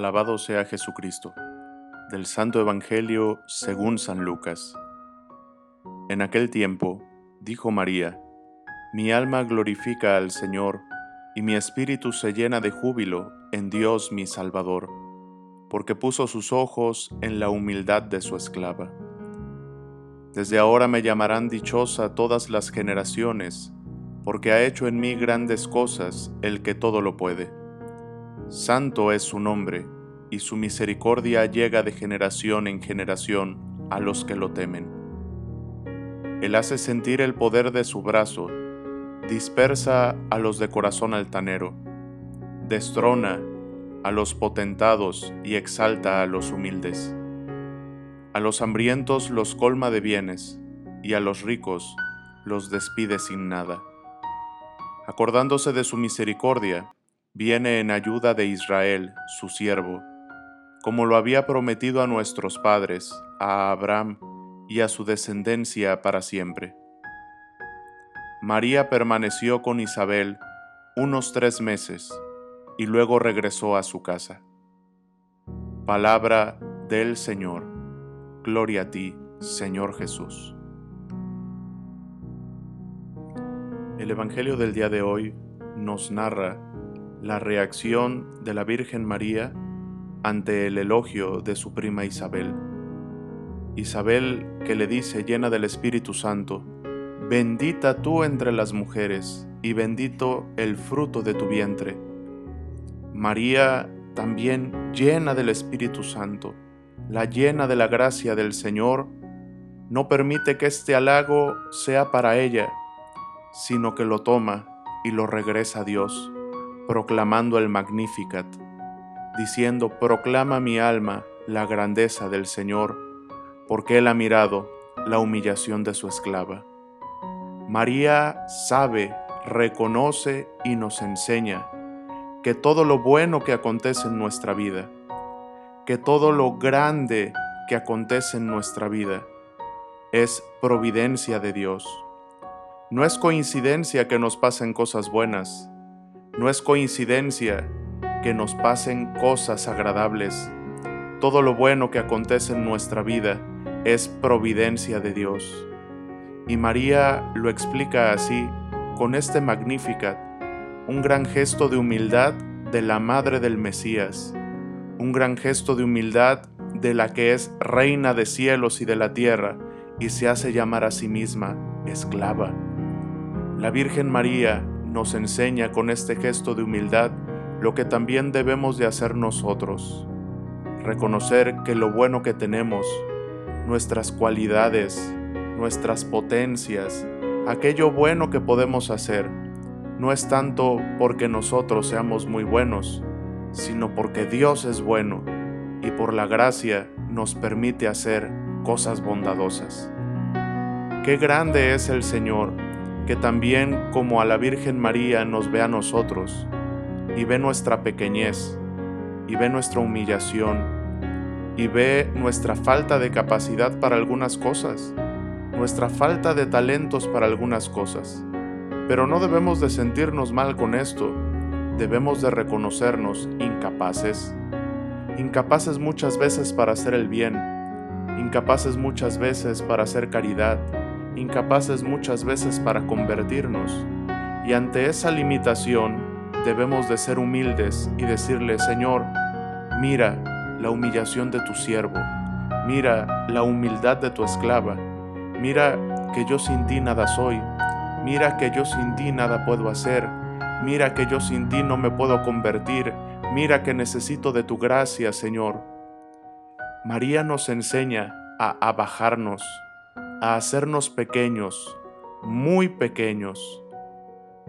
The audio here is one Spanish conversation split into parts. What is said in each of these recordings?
Alabado sea Jesucristo. Del Santo Evangelio según San Lucas. En aquel tiempo, dijo María, Mi alma glorifica al Señor, y mi espíritu se llena de júbilo en Dios mi Salvador, porque puso sus ojos en la humildad de su esclava. Desde ahora me llamarán dichosa todas las generaciones, porque ha hecho en mí grandes cosas el que todo lo puede. Santo es su nombre, y su misericordia llega de generación en generación a los que lo temen. Él hace sentir el poder de su brazo, dispersa a los de corazón altanero, destrona a los potentados y exalta a los humildes. A los hambrientos los colma de bienes, y a los ricos los despide sin nada. Acordándose de su misericordia, viene en ayuda de Israel, su siervo, como lo había prometido a nuestros padres, a Abraham y a su descendencia para siempre. María permaneció con Isabel unos tres meses y luego regresó a su casa. Palabra del Señor. Gloria a ti, Señor Jesús. El Evangelio del día de hoy nos narra la reacción de la Virgen María ante el elogio de su prima Isabel. Isabel que le dice llena del Espíritu Santo, Bendita tú entre las mujeres, y bendito el fruto de tu vientre. María también llena del Espíritu Santo, la llena de la gracia del Señor, no permite que este halago sea para ella, sino que lo toma y lo regresa a Dios proclamando el Magnificat, diciendo, proclama mi alma la grandeza del Señor, porque Él ha mirado la humillación de su esclava. María sabe, reconoce y nos enseña que todo lo bueno que acontece en nuestra vida, que todo lo grande que acontece en nuestra vida, es providencia de Dios. No es coincidencia que nos pasen cosas buenas, no es coincidencia que nos pasen cosas agradables. Todo lo bueno que acontece en nuestra vida es providencia de Dios. Y María lo explica así, con este Magnificat, un gran gesto de humildad de la Madre del Mesías, un gran gesto de humildad de la que es reina de cielos y de la tierra y se hace llamar a sí misma esclava. La Virgen María nos enseña con este gesto de humildad lo que también debemos de hacer nosotros. Reconocer que lo bueno que tenemos, nuestras cualidades, nuestras potencias, aquello bueno que podemos hacer, no es tanto porque nosotros seamos muy buenos, sino porque Dios es bueno y por la gracia nos permite hacer cosas bondadosas. Qué grande es el Señor que también como a la Virgen María nos ve a nosotros y ve nuestra pequeñez y ve nuestra humillación y ve nuestra falta de capacidad para algunas cosas, nuestra falta de talentos para algunas cosas. Pero no debemos de sentirnos mal con esto, debemos de reconocernos incapaces, incapaces muchas veces para hacer el bien, incapaces muchas veces para hacer caridad, incapaces muchas veces para convertirnos, y ante esa limitación debemos de ser humildes y decirle, Señor, mira la humillación de tu siervo, mira la humildad de tu esclava, mira que yo sin ti nada soy, mira que yo sin ti nada puedo hacer, mira que yo sin ti no me puedo convertir, mira que necesito de tu gracia, Señor. María nos enseña a, a bajarnos, a hacernos pequeños, muy pequeños,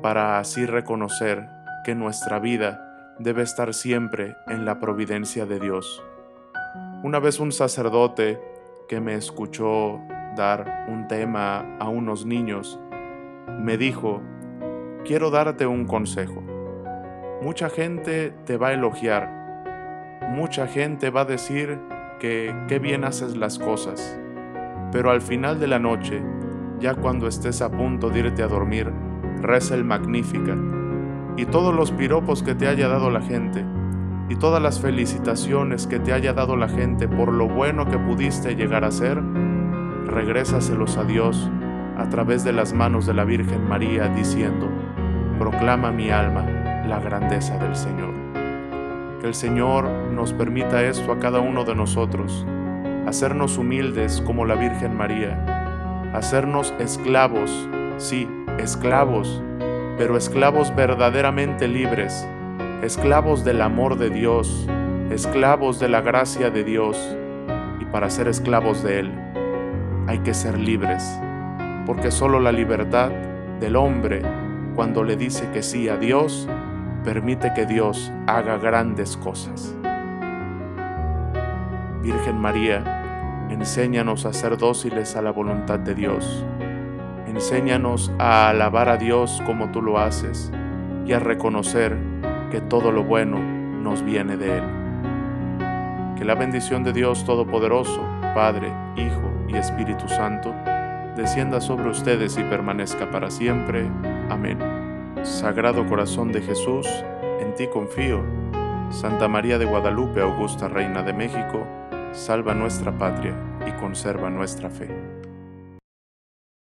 para así reconocer que nuestra vida debe estar siempre en la providencia de Dios. Una vez un sacerdote que me escuchó dar un tema a unos niños, me dijo, quiero darte un consejo. Mucha gente te va a elogiar, mucha gente va a decir que qué bien haces las cosas, pero al final de la noche, ya cuando estés a punto de irte a dormir, reza el Magnificat y todos los piropos que te haya dado la gente, y todas las felicitaciones que te haya dado la gente por lo bueno que pudiste llegar a ser, regrésaselos a Dios a través de las manos de la Virgen María diciendo, proclama mi alma la grandeza del Señor. Que el Señor nos permita esto a cada uno de nosotros, hacernos humildes como la Virgen María, hacernos esclavos, sí, esclavos, pero esclavos verdaderamente libres, esclavos del amor de Dios, esclavos de la gracia de Dios, y para ser esclavos de Él hay que ser libres, porque solo la libertad del hombre, cuando le dice que sí a Dios, permite que Dios haga grandes cosas. Virgen María, enséñanos a ser dóciles a la voluntad de Dios. Enséñanos a alabar a Dios como tú lo haces y a reconocer que todo lo bueno nos viene de Él. Que la bendición de Dios Todopoderoso, Padre, Hijo y Espíritu Santo, descienda sobre ustedes y permanezca para siempre. Amén. Sagrado Corazón de Jesús, en ti confío. Santa María de Guadalupe, Augusta Reina de México, salva nuestra patria y conserva nuestra fe.